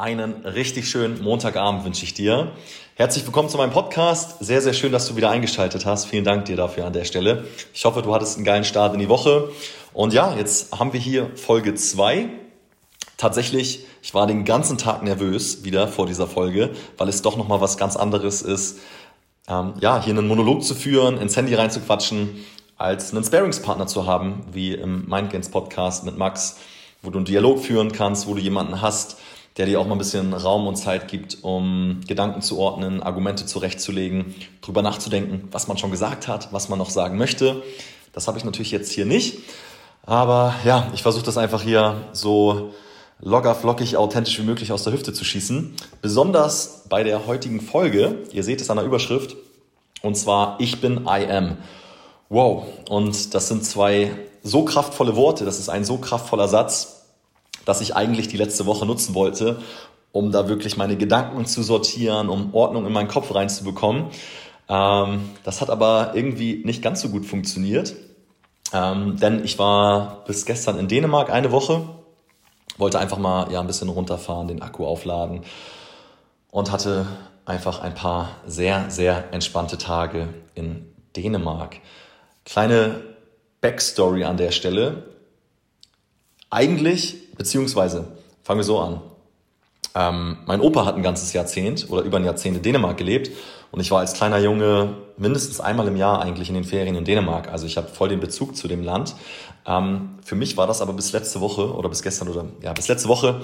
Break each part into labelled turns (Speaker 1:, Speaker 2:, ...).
Speaker 1: Einen richtig schönen Montagabend wünsche ich dir. Herzlich willkommen zu meinem Podcast. Sehr, sehr schön, dass du wieder eingeschaltet hast. Vielen Dank dir dafür an der Stelle. Ich hoffe, du hattest einen geilen Start in die Woche. Und ja, jetzt haben wir hier Folge 2. Tatsächlich, ich war den ganzen Tag nervös wieder vor dieser Folge, weil es doch nochmal was ganz anderes ist, ähm, ja, hier einen Monolog zu führen, ins Handy reinzuquatschen, als einen Sparingspartner zu haben, wie im Mindgains Podcast mit Max, wo du einen Dialog führen kannst, wo du jemanden hast, der dir auch mal ein bisschen Raum und Zeit gibt, um Gedanken zu ordnen, Argumente zurechtzulegen, drüber nachzudenken, was man schon gesagt hat, was man noch sagen möchte. Das habe ich natürlich jetzt hier nicht. Aber ja, ich versuche das einfach hier so locker, flockig, authentisch wie möglich aus der Hüfte zu schießen. Besonders bei der heutigen Folge, ihr seht es an der Überschrift, und zwar Ich bin I am. Wow, und das sind zwei so kraftvolle Worte, das ist ein so kraftvoller Satz, das ich eigentlich die letzte Woche nutzen wollte, um da wirklich meine Gedanken zu sortieren, um Ordnung in meinen Kopf reinzubekommen. Ähm, das hat aber irgendwie nicht ganz so gut funktioniert, ähm, denn ich war bis gestern in Dänemark eine Woche, wollte einfach mal ja, ein bisschen runterfahren, den Akku aufladen und hatte einfach ein paar sehr, sehr entspannte Tage in Dänemark. Kleine Backstory an der Stelle. Eigentlich Beziehungsweise, fangen wir so an. Ähm, mein Opa hat ein ganzes Jahrzehnt oder über ein Jahrzehnt in Dänemark gelebt und ich war als kleiner Junge mindestens einmal im Jahr eigentlich in den Ferien in Dänemark. Also ich habe voll den Bezug zu dem Land. Ähm, für mich war das aber bis letzte Woche oder bis gestern oder ja, bis letzte Woche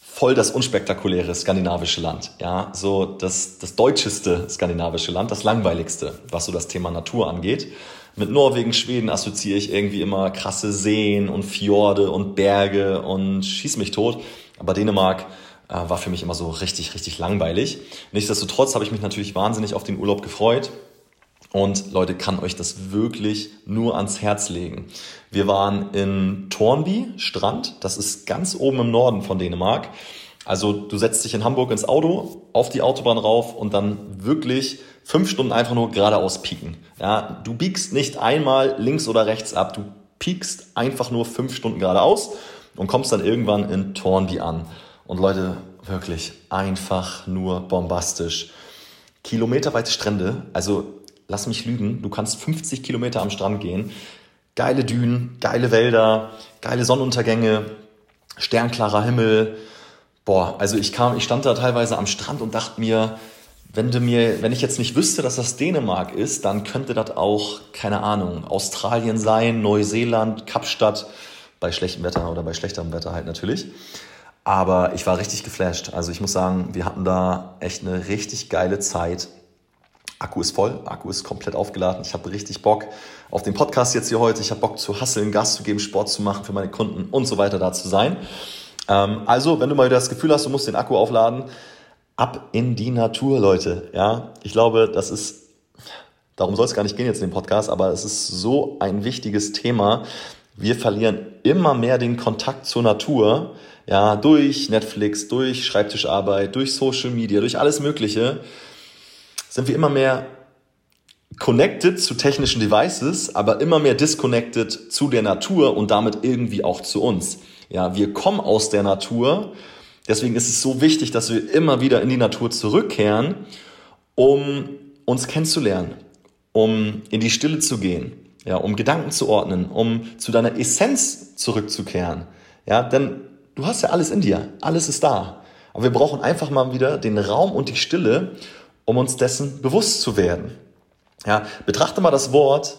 Speaker 1: voll das unspektakuläre skandinavische Land. Ja, so das, das deutscheste skandinavische Land, das langweiligste, was so das Thema Natur angeht mit Norwegen, Schweden assoziiere ich irgendwie immer krasse Seen und Fjorde und Berge und schieß mich tot. Aber Dänemark äh, war für mich immer so richtig, richtig langweilig. Nichtsdestotrotz habe ich mich natürlich wahnsinnig auf den Urlaub gefreut. Und Leute, kann euch das wirklich nur ans Herz legen. Wir waren in Tornby, Strand. Das ist ganz oben im Norden von Dänemark. Also du setzt dich in Hamburg ins Auto, auf die Autobahn rauf und dann wirklich fünf Stunden einfach nur geradeaus pieken. Ja, du biegst nicht einmal links oder rechts ab, du piekst einfach nur fünf Stunden geradeaus und kommst dann irgendwann in Tornby an. Und Leute, wirklich einfach nur bombastisch. Kilometerweite Strände, also lass mich lügen, du kannst 50 Kilometer am Strand gehen. Geile Dünen, geile Wälder, geile Sonnenuntergänge, sternklarer Himmel. Boah, also ich kam, ich stand da teilweise am Strand und dachte mir, wenn du mir, wenn ich jetzt nicht wüsste, dass das Dänemark ist, dann könnte das auch, keine Ahnung, Australien sein, Neuseeland, Kapstadt, bei schlechtem Wetter oder bei schlechterem Wetter halt natürlich. Aber ich war richtig geflasht. Also ich muss sagen, wir hatten da echt eine richtig geile Zeit. Akku ist voll, Akku ist komplett aufgeladen. Ich habe richtig Bock auf den Podcast jetzt hier heute. Ich habe Bock zu hasseln, Gas zu geben, Sport zu machen für meine Kunden und so weiter da zu sein. Ähm, also, wenn du mal das Gefühl hast, du musst den Akku aufladen, ab in die Natur, Leute. Ja, ich glaube, das ist, darum soll es gar nicht gehen jetzt in dem Podcast, aber es ist so ein wichtiges Thema. Wir verlieren immer mehr den Kontakt zur Natur, ja, durch Netflix, durch Schreibtischarbeit, durch Social Media, durch alles Mögliche, sind wir immer mehr connected zu technischen Devices, aber immer mehr disconnected zu der Natur und damit irgendwie auch zu uns. Ja, wir kommen aus der Natur, Deswegen ist es so wichtig, dass wir immer wieder in die Natur zurückkehren, um uns kennenzulernen, um in die Stille zu gehen, ja, um Gedanken zu ordnen, um zu deiner Essenz zurückzukehren. Ja, denn du hast ja alles in dir, alles ist da. Aber wir brauchen einfach mal wieder den Raum und die Stille, um uns dessen bewusst zu werden. Ja, betrachte mal das Wort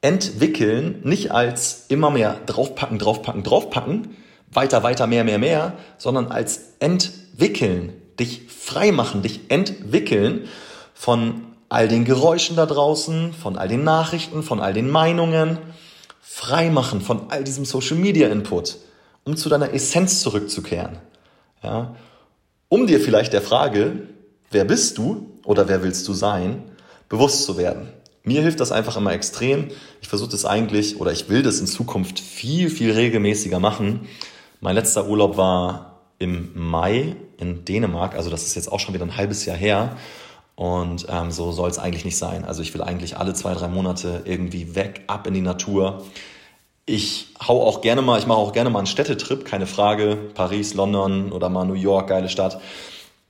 Speaker 1: entwickeln nicht als immer mehr draufpacken, draufpacken, draufpacken, weiter, weiter, mehr, mehr, mehr, sondern als entwickeln, dich frei machen, dich entwickeln von all den Geräuschen da draußen, von all den Nachrichten, von all den Meinungen, frei machen von all diesem Social Media Input, um zu deiner Essenz zurückzukehren. Ja? Um dir vielleicht der Frage, wer bist du oder wer willst du sein, bewusst zu werden. Mir hilft das einfach immer extrem. Ich versuche das eigentlich oder ich will das in Zukunft viel, viel regelmäßiger machen, mein letzter Urlaub war im Mai in Dänemark, also das ist jetzt auch schon wieder ein halbes Jahr her. Und ähm, so soll es eigentlich nicht sein. Also ich will eigentlich alle zwei, drei Monate irgendwie weg, ab in die Natur. ich hau auch gerne mal, ich mache auch gerne mal einen Städtetrip, keine Frage. Paris, London oder mal New York, geile Stadt.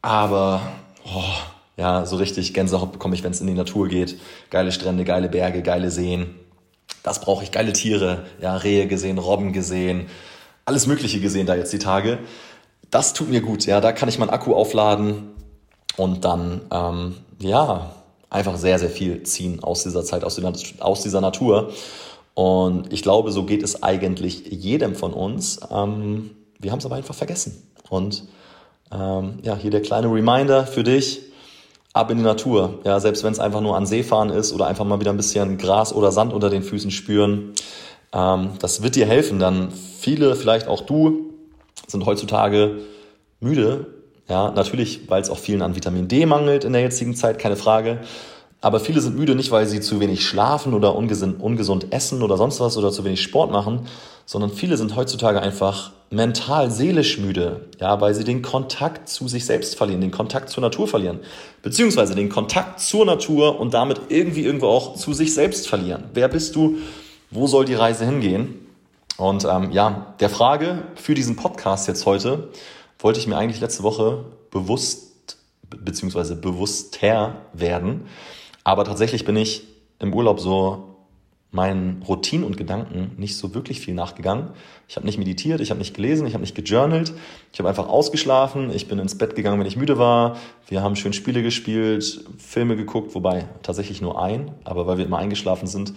Speaker 1: Aber oh, ja, so richtig Gänsehaut bekomme ich, wenn es in die Natur geht. Geile Strände, geile Berge, geile Seen. Das brauche ich. Geile Tiere, ja, Rehe gesehen, Robben gesehen, alles Mögliche gesehen da jetzt die Tage. Das tut mir gut, ja, da kann ich meinen Akku aufladen und dann, ähm, ja, einfach sehr, sehr viel ziehen aus dieser Zeit, aus, aus dieser Natur. Und ich glaube, so geht es eigentlich jedem von uns. Ähm, wir haben es aber einfach vergessen. Und ähm, ja, hier der kleine Reminder für dich. Ab in die Natur. Ja, selbst wenn es einfach nur an See fahren ist oder einfach mal wieder ein bisschen Gras oder Sand unter den Füßen spüren. Ähm, das wird dir helfen. Dann viele, vielleicht auch du, sind heutzutage müde. Ja, natürlich, weil es auch vielen an Vitamin D mangelt in der jetzigen Zeit, keine Frage. Aber viele sind müde nicht, weil sie zu wenig schlafen oder ungesund, ungesund essen oder sonst was oder zu wenig Sport machen, sondern viele sind heutzutage einfach mental, seelisch müde, ja, weil sie den Kontakt zu sich selbst verlieren, den Kontakt zur Natur verlieren, beziehungsweise den Kontakt zur Natur und damit irgendwie irgendwo auch zu sich selbst verlieren. Wer bist du? Wo soll die Reise hingehen? Und ähm, ja, der Frage für diesen Podcast jetzt heute wollte ich mir eigentlich letzte Woche bewusst beziehungsweise bewusster werden. Aber tatsächlich bin ich im Urlaub so meinen Routinen und Gedanken nicht so wirklich viel nachgegangen. Ich habe nicht meditiert, ich habe nicht gelesen, ich habe nicht gejournalt. Ich habe einfach ausgeschlafen, ich bin ins Bett gegangen, wenn ich müde war. Wir haben schön Spiele gespielt, Filme geguckt, wobei tatsächlich nur ein, aber weil wir immer eingeschlafen sind,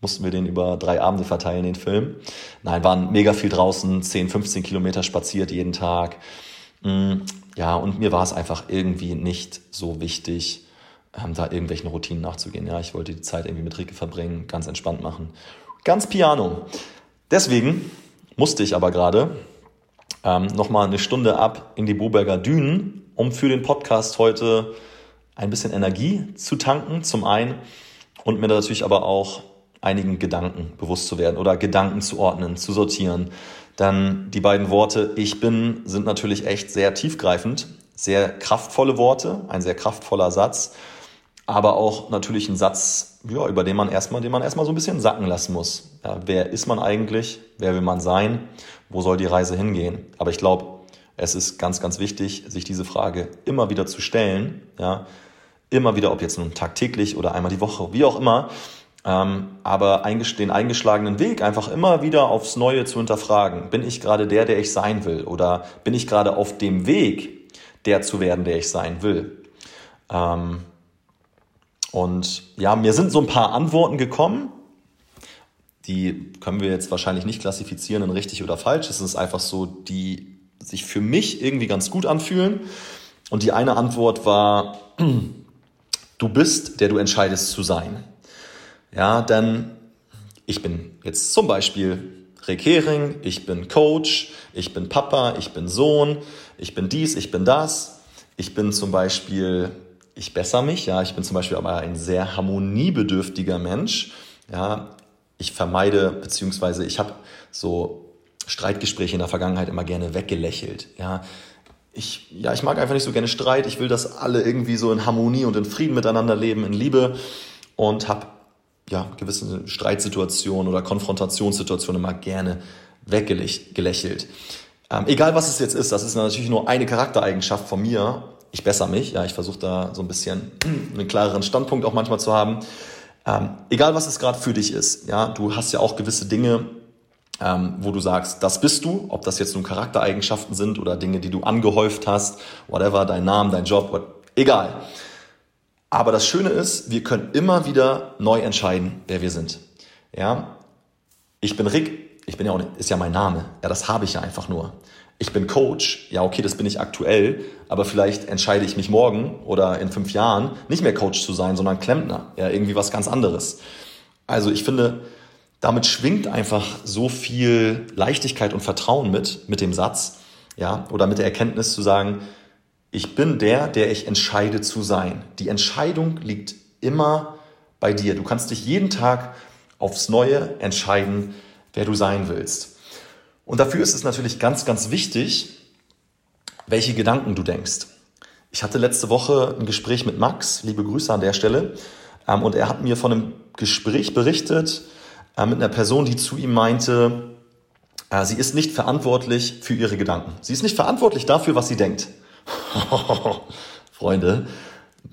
Speaker 1: mussten wir den über drei Abende verteilen, den Film. Nein, waren mega viel draußen, 10, 15 Kilometer spaziert jeden Tag. Mm, ja, und mir war es einfach irgendwie nicht so wichtig, ähm, da irgendwelchen Routinen nachzugehen. Ja, ich wollte die Zeit irgendwie mit Rike verbringen, ganz entspannt machen. Ganz piano. Deswegen musste ich aber gerade ähm, nochmal eine Stunde ab in die Boberger Dünen, um für den Podcast heute ein bisschen Energie zu tanken, zum einen, und mir natürlich aber auch einigen Gedanken bewusst zu werden oder Gedanken zu ordnen, zu sortieren. Dann die beiden Worte Ich bin sind natürlich echt sehr tiefgreifend, sehr kraftvolle Worte, ein sehr kraftvoller Satz aber auch natürlich ein Satz, ja, über den man erstmal, den man erstmal so ein bisschen sacken lassen muss. Ja, wer ist man eigentlich? Wer will man sein? Wo soll die Reise hingehen? Aber ich glaube, es ist ganz, ganz wichtig, sich diese Frage immer wieder zu stellen. Ja, immer wieder, ob jetzt nun tagtäglich oder einmal die Woche, wie auch immer. Ähm, aber den eingeschlagenen Weg einfach immer wieder aufs Neue zu hinterfragen. Bin ich gerade der, der ich sein will? Oder bin ich gerade auf dem Weg, der zu werden, der ich sein will? Ähm, und ja, mir sind so ein paar Antworten gekommen. Die können wir jetzt wahrscheinlich nicht klassifizieren in richtig oder falsch. Es ist einfach so, die sich für mich irgendwie ganz gut anfühlen. Und die eine Antwort war, du bist, der du entscheidest zu sein. Ja, denn ich bin jetzt zum Beispiel Rick Hering, ich bin Coach, ich bin Papa, ich bin Sohn, ich bin dies, ich bin das. Ich bin zum Beispiel ich bessere mich, ja, ich bin zum Beispiel aber ein sehr harmoniebedürftiger Mensch, ja, ich vermeide, beziehungsweise ich habe so Streitgespräche in der Vergangenheit immer gerne weggelächelt, ja, ich, ja, ich mag einfach nicht so gerne Streit, ich will, dass alle irgendwie so in Harmonie und in Frieden miteinander leben, in Liebe und habe ja, gewisse Streitsituationen oder Konfrontationssituationen immer gerne weggelächelt. Ähm, egal was es jetzt ist, das ist natürlich nur eine Charaktereigenschaft von mir ich bessere mich. Ja, ich versuche da so ein bisschen einen klareren Standpunkt auch manchmal zu haben. Ähm, egal was es gerade für dich ist, ja, du hast ja auch gewisse Dinge, ähm, wo du sagst, das bist du, ob das jetzt nun Charaktereigenschaften sind oder Dinge, die du angehäuft hast, whatever, dein Name, dein Job, what, egal. Aber das Schöne ist, wir können immer wieder neu entscheiden, wer wir sind. Ja, ich bin Rick, ich bin ja auch, ist ja mein Name, ja, das habe ich ja einfach nur ich bin Coach, ja okay, das bin ich aktuell, aber vielleicht entscheide ich mich morgen oder in fünf Jahren nicht mehr Coach zu sein, sondern Klempner, ja irgendwie was ganz anderes. Also ich finde, damit schwingt einfach so viel Leichtigkeit und Vertrauen mit, mit dem Satz, ja, oder mit der Erkenntnis zu sagen, ich bin der, der ich entscheide zu sein. Die Entscheidung liegt immer bei dir. Du kannst dich jeden Tag aufs Neue entscheiden, wer du sein willst. Und dafür ist es natürlich ganz, ganz wichtig, welche Gedanken du denkst. Ich hatte letzte Woche ein Gespräch mit Max, liebe Grüße an der Stelle, ähm, und er hat mir von einem Gespräch berichtet, äh, mit einer Person, die zu ihm meinte, äh, sie ist nicht verantwortlich für ihre Gedanken. Sie ist nicht verantwortlich dafür, was sie denkt. Freunde,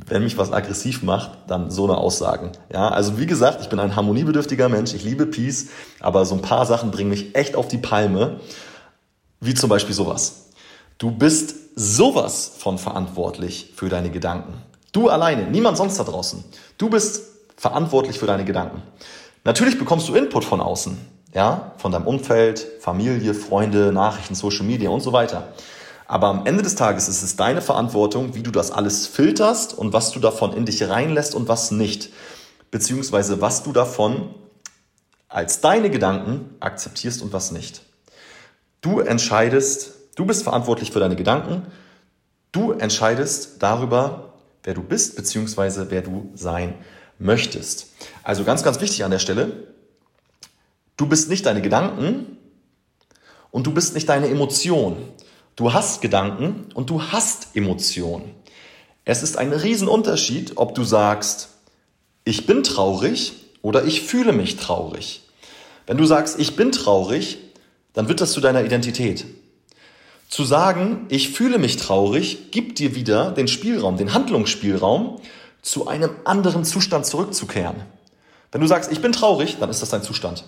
Speaker 1: wenn mich was aggressiv macht, dann so eine Aussagen. Ja, also wie gesagt, ich bin ein harmoniebedürftiger Mensch, ich liebe Peace, aber so ein paar Sachen bringen mich echt auf die Palme, wie zum Beispiel sowas. Du bist sowas von verantwortlich für deine Gedanken. Du alleine, niemand sonst da draußen. Du bist verantwortlich für deine Gedanken. Natürlich bekommst du Input von außen, ja, von deinem Umfeld, Familie, Freunde, Nachrichten, Social Media und so weiter. Aber am Ende des Tages ist es deine Verantwortung, wie du das alles filterst und was du davon in dich reinlässt und was nicht. Beziehungsweise was du davon als deine Gedanken akzeptierst und was nicht. Du entscheidest, du bist verantwortlich für deine Gedanken. Du entscheidest darüber, wer du bist, beziehungsweise wer du sein möchtest. Also ganz, ganz wichtig an der Stelle, du bist nicht deine Gedanken und du bist nicht deine Emotion. Du hast Gedanken und du hast Emotionen. Es ist ein Riesenunterschied, ob du sagst, ich bin traurig oder ich fühle mich traurig. Wenn du sagst, ich bin traurig, dann wird das zu deiner Identität. Zu sagen, ich fühle mich traurig, gibt dir wieder den Spielraum, den Handlungsspielraum, zu einem anderen Zustand zurückzukehren. Wenn du sagst, ich bin traurig, dann ist das dein Zustand.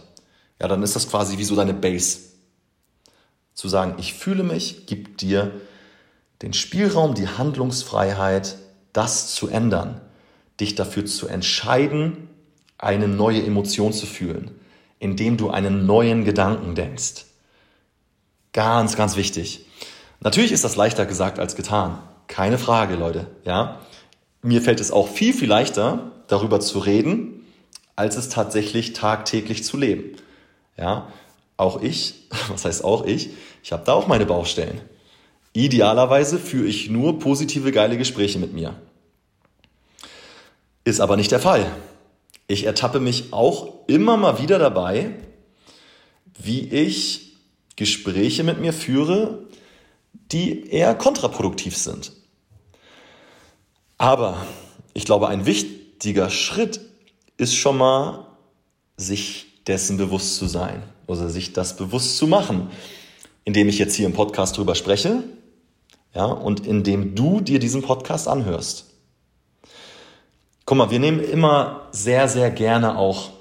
Speaker 1: Ja, dann ist das quasi wie so deine Base. Zu sagen, ich fühle mich, gibt dir den Spielraum, die Handlungsfreiheit, das zu ändern, dich dafür zu entscheiden, eine neue Emotion zu fühlen, indem du einen neuen Gedanken denkst. Ganz, ganz wichtig. Natürlich ist das leichter gesagt als getan. Keine Frage, Leute. Ja, mir fällt es auch viel, viel leichter, darüber zu reden, als es tatsächlich tagtäglich zu leben. Ja, auch ich, was heißt auch ich, ich habe da auch meine Baustellen. Idealerweise führe ich nur positive, geile Gespräche mit mir. Ist aber nicht der Fall. Ich ertappe mich auch immer mal wieder dabei, wie ich Gespräche mit mir führe, die eher kontraproduktiv sind. Aber ich glaube, ein wichtiger Schritt ist schon mal, sich dessen bewusst zu sein oder sich das bewusst zu machen indem ich jetzt hier im Podcast drüber spreche, ja, und indem du dir diesen Podcast anhörst. Guck mal, wir nehmen immer sehr, sehr gerne auch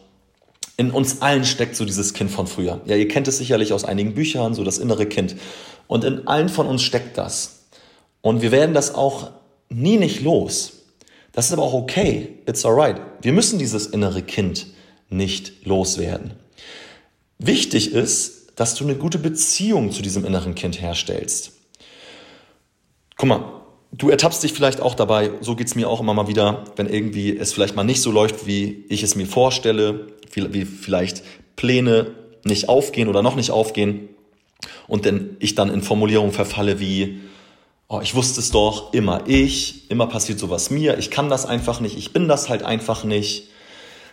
Speaker 1: in uns allen steckt so dieses Kind von früher. Ja, ihr kennt es sicherlich aus einigen Büchern, so das innere Kind. Und in allen von uns steckt das. Und wir werden das auch nie nicht los. Das ist aber auch okay. It's alright. Wir müssen dieses innere Kind nicht loswerden. Wichtig ist, dass du eine gute Beziehung zu diesem inneren Kind herstellst. Guck mal, du ertappst dich vielleicht auch dabei, so geht's mir auch immer mal wieder, wenn irgendwie es vielleicht mal nicht so läuft, wie ich es mir vorstelle, wie vielleicht Pläne nicht aufgehen oder noch nicht aufgehen und denn ich dann in Formulierungen verfalle wie, oh, ich wusste es doch, immer ich, immer passiert sowas mir, ich kann das einfach nicht, ich bin das halt einfach nicht.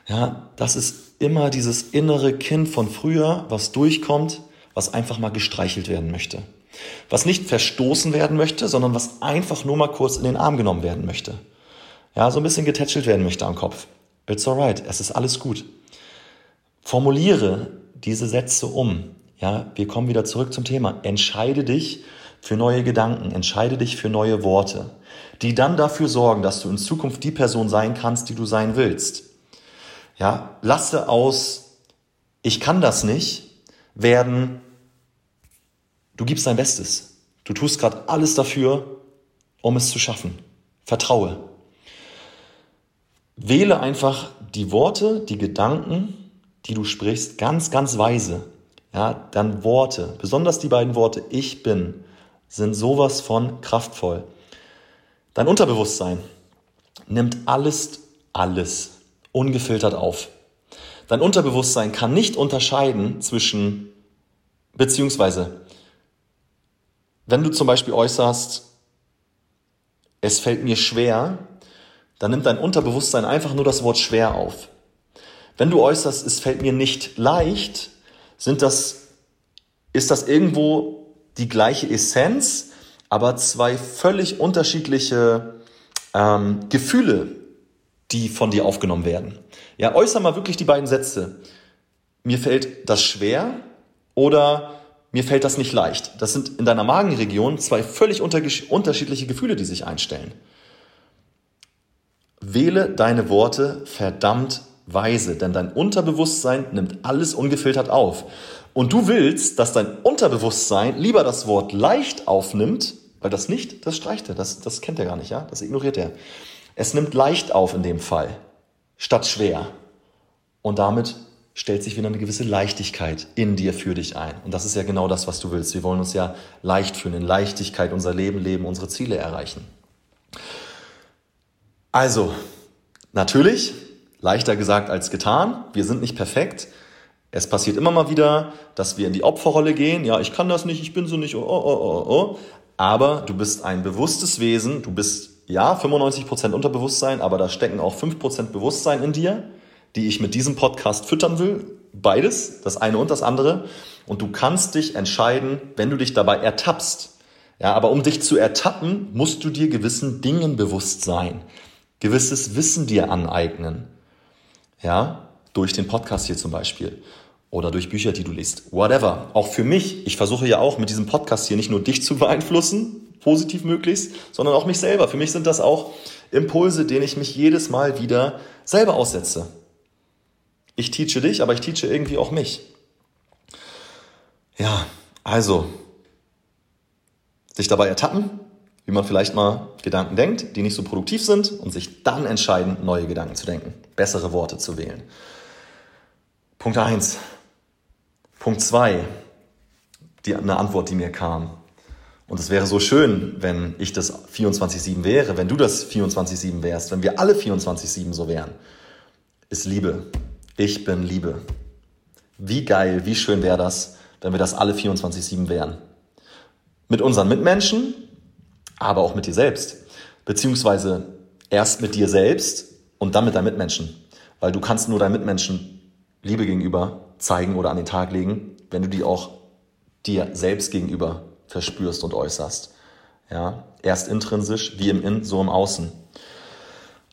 Speaker 1: Ja, das ist immer dieses innere Kind von früher, was durchkommt, was einfach mal gestreichelt werden möchte. Was nicht verstoßen werden möchte, sondern was einfach nur mal kurz in den Arm genommen werden möchte. Ja, so ein bisschen getätschelt werden möchte am Kopf. It's alright, es ist alles gut. Formuliere diese Sätze um. Ja, wir kommen wieder zurück zum Thema. Entscheide dich für neue Gedanken, entscheide dich für neue Worte, die dann dafür sorgen, dass du in Zukunft die Person sein kannst, die du sein willst. Ja, lasse aus, ich kann das nicht, werden, du gibst dein Bestes. Du tust gerade alles dafür, um es zu schaffen. Vertraue. Wähle einfach die Worte, die Gedanken, die du sprichst, ganz, ganz weise. Ja, dann Worte, besonders die beiden Worte ich bin, sind sowas von kraftvoll. Dein Unterbewusstsein nimmt alles, alles ungefiltert auf. Dein Unterbewusstsein kann nicht unterscheiden zwischen, beziehungsweise, wenn du zum Beispiel äußerst, es fällt mir schwer, dann nimmt dein Unterbewusstsein einfach nur das Wort schwer auf. Wenn du äußerst, es fällt mir nicht leicht, sind das, ist das irgendwo die gleiche Essenz, aber zwei völlig unterschiedliche ähm, Gefühle, die von dir aufgenommen werden. Ja, äußer mal wirklich die beiden Sätze. mir fällt das schwer oder mir fällt das nicht leicht. Das sind in deiner Magenregion zwei völlig unterschiedliche Gefühle, die sich einstellen. Wähle deine Worte verdammt weise, denn dein Unterbewusstsein nimmt alles ungefiltert auf. Und du willst, dass dein Unterbewusstsein lieber das Wort leicht aufnimmt, weil das nicht, das streicht er, das, das kennt er gar nicht, ja, das ignoriert er. Es nimmt leicht auf in dem Fall, statt schwer. Und damit stellt sich wieder eine gewisse Leichtigkeit in dir für dich ein. Und das ist ja genau das, was du willst. Wir wollen uns ja leicht fühlen, in Leichtigkeit unser Leben leben, unsere Ziele erreichen. Also, natürlich, leichter gesagt als getan. Wir sind nicht perfekt. Es passiert immer mal wieder, dass wir in die Opferrolle gehen. Ja, ich kann das nicht, ich bin so nicht, oh, oh, oh, oh. oh. Aber du bist ein bewusstes Wesen. Du bist, ja, 95% Unterbewusstsein, aber da stecken auch 5% Bewusstsein in dir die ich mit diesem Podcast füttern will. Beides, das eine und das andere. Und du kannst dich entscheiden, wenn du dich dabei ertappst. Ja, aber um dich zu ertappen, musst du dir gewissen Dingen bewusst sein. Gewisses Wissen dir aneignen. Ja, durch den Podcast hier zum Beispiel. Oder durch Bücher, die du liest. Whatever. Auch für mich. Ich versuche ja auch mit diesem Podcast hier nicht nur dich zu beeinflussen, positiv möglichst, sondern auch mich selber. Für mich sind das auch Impulse, denen ich mich jedes Mal wieder selber aussetze. Ich teache dich, aber ich teache irgendwie auch mich. Ja, also, sich dabei ertappen, wie man vielleicht mal Gedanken denkt, die nicht so produktiv sind und sich dann entscheiden, neue Gedanken zu denken, bessere Worte zu wählen. Punkt eins. Punkt zwei. Die, eine Antwort, die mir kam. Und es wäre so schön, wenn ich das 24-7 wäre, wenn du das 24-7 wärst, wenn wir alle 24-7 so wären, ist Liebe. Ich bin Liebe. Wie geil, wie schön wäre das, wenn wir das alle 24-7 wären. Mit unseren Mitmenschen, aber auch mit dir selbst. Beziehungsweise erst mit dir selbst und dann mit deinen Mitmenschen. Weil du kannst nur deinen Mitmenschen Liebe gegenüber zeigen oder an den Tag legen, wenn du die auch dir selbst gegenüber verspürst und äußerst. Ja, erst intrinsisch, wie im In, so im Außen.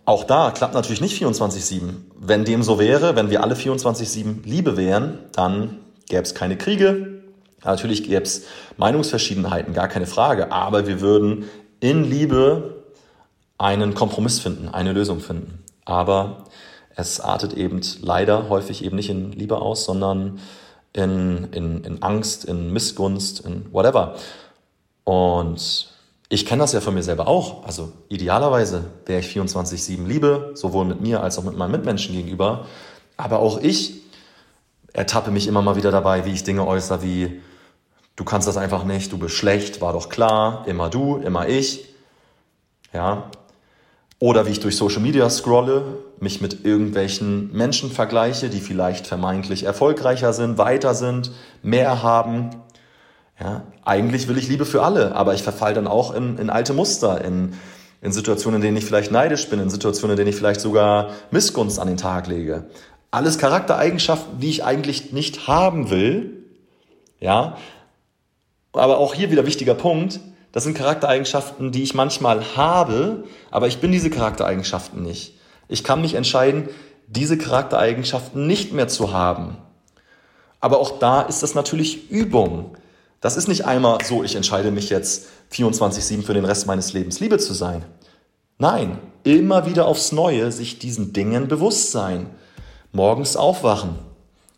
Speaker 1: Auch da klappt natürlich nicht 24-7. Wenn dem so wäre, wenn wir alle 24-7 Liebe wären, dann gäbe es keine Kriege. Natürlich gäbe es Meinungsverschiedenheiten, gar keine Frage. Aber wir würden in Liebe einen Kompromiss finden, eine Lösung finden. Aber es artet eben leider häufig eben nicht in Liebe aus, sondern in, in, in Angst, in Missgunst, in whatever. Und ich kenne das ja von mir selber auch. Also idealerweise wäre ich 24-7 Liebe, sowohl mit mir als auch mit meinen Mitmenschen gegenüber. Aber auch ich ertappe mich immer mal wieder dabei, wie ich Dinge äußere, wie du kannst das einfach nicht, du bist schlecht, war doch klar, immer du, immer ich. Ja. Oder wie ich durch Social Media scrolle, mich mit irgendwelchen Menschen vergleiche, die vielleicht vermeintlich erfolgreicher sind, weiter sind, mehr haben, ja, eigentlich will ich Liebe für alle, aber ich verfall dann auch in, in alte Muster, in, in Situationen, in denen ich vielleicht neidisch bin, in Situationen, in denen ich vielleicht sogar Missgunst an den Tag lege. Alles Charaktereigenschaften, die ich eigentlich nicht haben will. Ja, aber auch hier wieder wichtiger Punkt. Das sind Charaktereigenschaften, die ich manchmal habe, aber ich bin diese Charaktereigenschaften nicht. Ich kann mich entscheiden, diese Charaktereigenschaften nicht mehr zu haben. Aber auch da ist das natürlich Übung. Das ist nicht einmal so, ich entscheide mich jetzt 24-7 für den Rest meines Lebens Liebe zu sein. Nein, immer wieder aufs Neue sich diesen Dingen bewusst sein. Morgens aufwachen,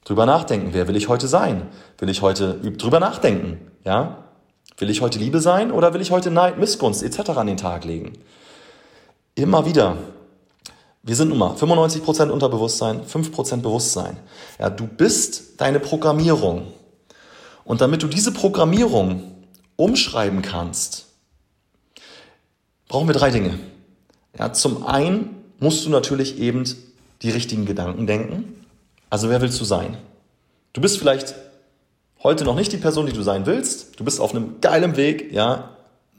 Speaker 1: drüber nachdenken, wer will ich heute sein? Will ich heute drüber nachdenken? Ja? Will ich heute Liebe sein oder will ich heute Neid, Missgunst etc. an den Tag legen? Immer wieder. Wir sind nun mal 95% Unterbewusstsein, 5% Bewusstsein. Ja, du bist deine Programmierung. Und damit du diese Programmierung umschreiben kannst, brauchen wir drei Dinge. Ja, zum einen musst du natürlich eben die richtigen Gedanken denken. Also wer willst du sein? Du bist vielleicht heute noch nicht die Person, die du sein willst. Du bist auf einem geilen Weg, ja.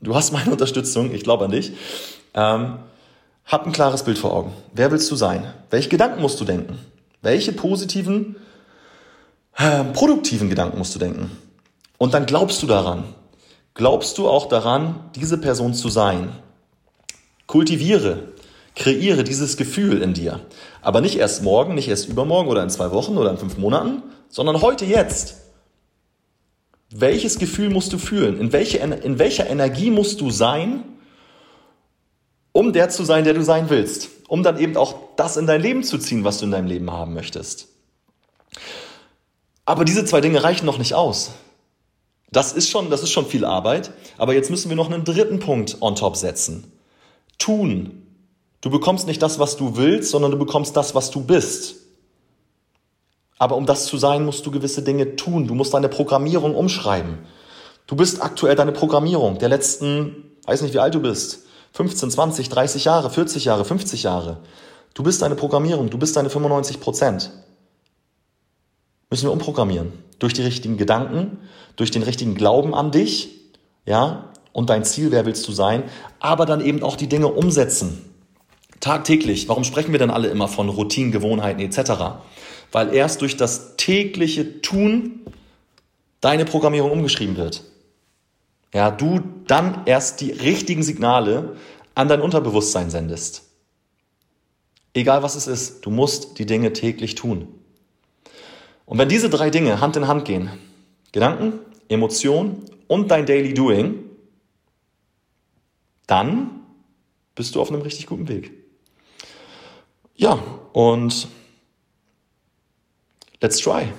Speaker 1: Du hast meine Unterstützung, ich glaube an dich. Ähm, hab ein klares Bild vor Augen. Wer willst du sein? Welche Gedanken musst du denken? Welche positiven äh, produktiven Gedanken musst du denken. Und dann glaubst du daran. Glaubst du auch daran, diese Person zu sein? Kultiviere Kreiere dieses Gefühl in dir. Aber nicht erst morgen, nicht erst übermorgen oder in zwei Wochen oder in fünf Monaten, sondern heute jetzt. Welches Gefühl musst du fühlen? In, welche, in welcher Energie musst du sein, um der zu sein, der du sein willst? Um dann eben auch das in dein Leben zu ziehen, was du in deinem Leben haben möchtest. Aber diese zwei Dinge reichen noch nicht aus. Das ist schon, das ist schon viel Arbeit. Aber jetzt müssen wir noch einen dritten Punkt on top setzen. Tun. Du bekommst nicht das, was du willst, sondern du bekommst das, was du bist. Aber um das zu sein, musst du gewisse Dinge tun. Du musst deine Programmierung umschreiben. Du bist aktuell deine Programmierung der letzten, weiß nicht, wie alt du bist. 15, 20, 30 Jahre, 40 Jahre, 50 Jahre. Du bist deine Programmierung. Du bist deine 95 Prozent. Müssen wir umprogrammieren. Durch die richtigen Gedanken, durch den richtigen Glauben an dich, ja, und dein Ziel, wer willst du sein, aber dann eben auch die Dinge umsetzen. Tagtäglich. Warum sprechen wir denn alle immer von Routinen, Gewohnheiten etc.? Weil erst durch das tägliche Tun deine Programmierung umgeschrieben wird. Ja, du dann erst die richtigen Signale an dein Unterbewusstsein sendest. Egal was es ist, du musst die Dinge täglich tun. Und wenn diese drei Dinge Hand in Hand gehen, Gedanken, Emotion und dein Daily Doing, dann bist du auf einem richtig guten Weg. Ja, und let's try.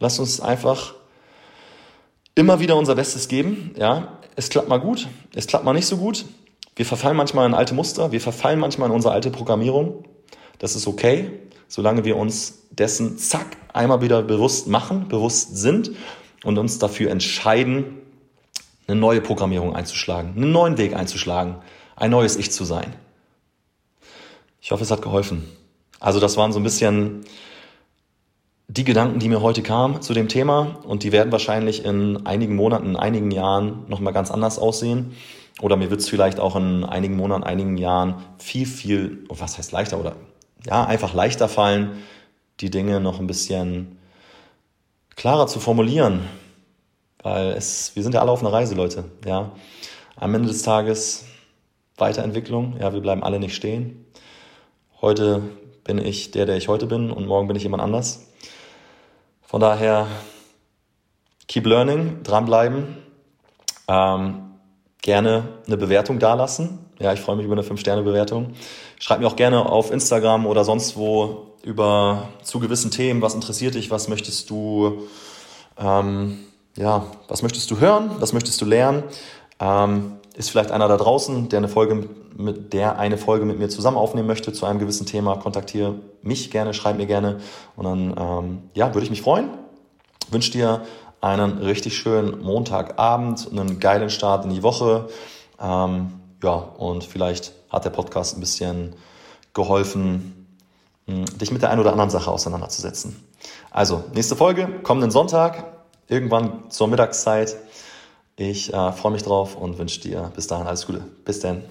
Speaker 1: Lass uns einfach immer wieder unser Bestes geben. Ja, es klappt mal gut, es klappt mal nicht so gut. Wir verfallen manchmal in alte Muster, wir verfallen manchmal in unsere alte Programmierung. Das ist okay, solange wir uns dessen zack einmal wieder bewusst machen, bewusst sind und uns dafür entscheiden, eine neue Programmierung einzuschlagen, einen neuen Weg einzuschlagen, ein neues Ich zu sein. Ich hoffe, es hat geholfen. Also das waren so ein bisschen die Gedanken, die mir heute kamen zu dem Thema und die werden wahrscheinlich in einigen Monaten, in einigen Jahren nochmal ganz anders aussehen. Oder mir wird es vielleicht auch in einigen Monaten, einigen Jahren viel, viel, was heißt leichter oder ja, einfach leichter fallen, die Dinge noch ein bisschen klarer zu formulieren. Weil es, wir sind ja alle auf einer Reise, Leute. Ja. Am Ende des Tages Weiterentwicklung. Ja, wir bleiben alle nicht stehen. Heute bin ich der, der ich heute bin und morgen bin ich jemand anders. Von daher, keep learning, dranbleiben, ähm, gerne eine Bewertung dalassen. Ja, ich freue mich über eine 5-Sterne-Bewertung. Schreib mir auch gerne auf Instagram oder sonst wo über zu gewissen Themen, was interessiert dich, was möchtest du, ähm, ja, was möchtest du hören, was möchtest du lernen. Ähm, ist vielleicht einer da draußen, der eine Folge mit der eine Folge mit mir zusammen aufnehmen möchte zu einem gewissen Thema, kontaktiere mich gerne, schreib mir gerne und dann ähm, ja, würde ich mich freuen. Wünsche dir einen richtig schönen Montagabend, einen geilen Start in die Woche. Ähm, ja, und vielleicht hat der Podcast ein bisschen geholfen, hm, dich mit der einen oder anderen Sache auseinanderzusetzen. Also, nächste Folge, kommenden Sonntag, irgendwann zur Mittagszeit. Ich äh, freue mich drauf und wünsche dir bis dahin alles Gute. Bis dann.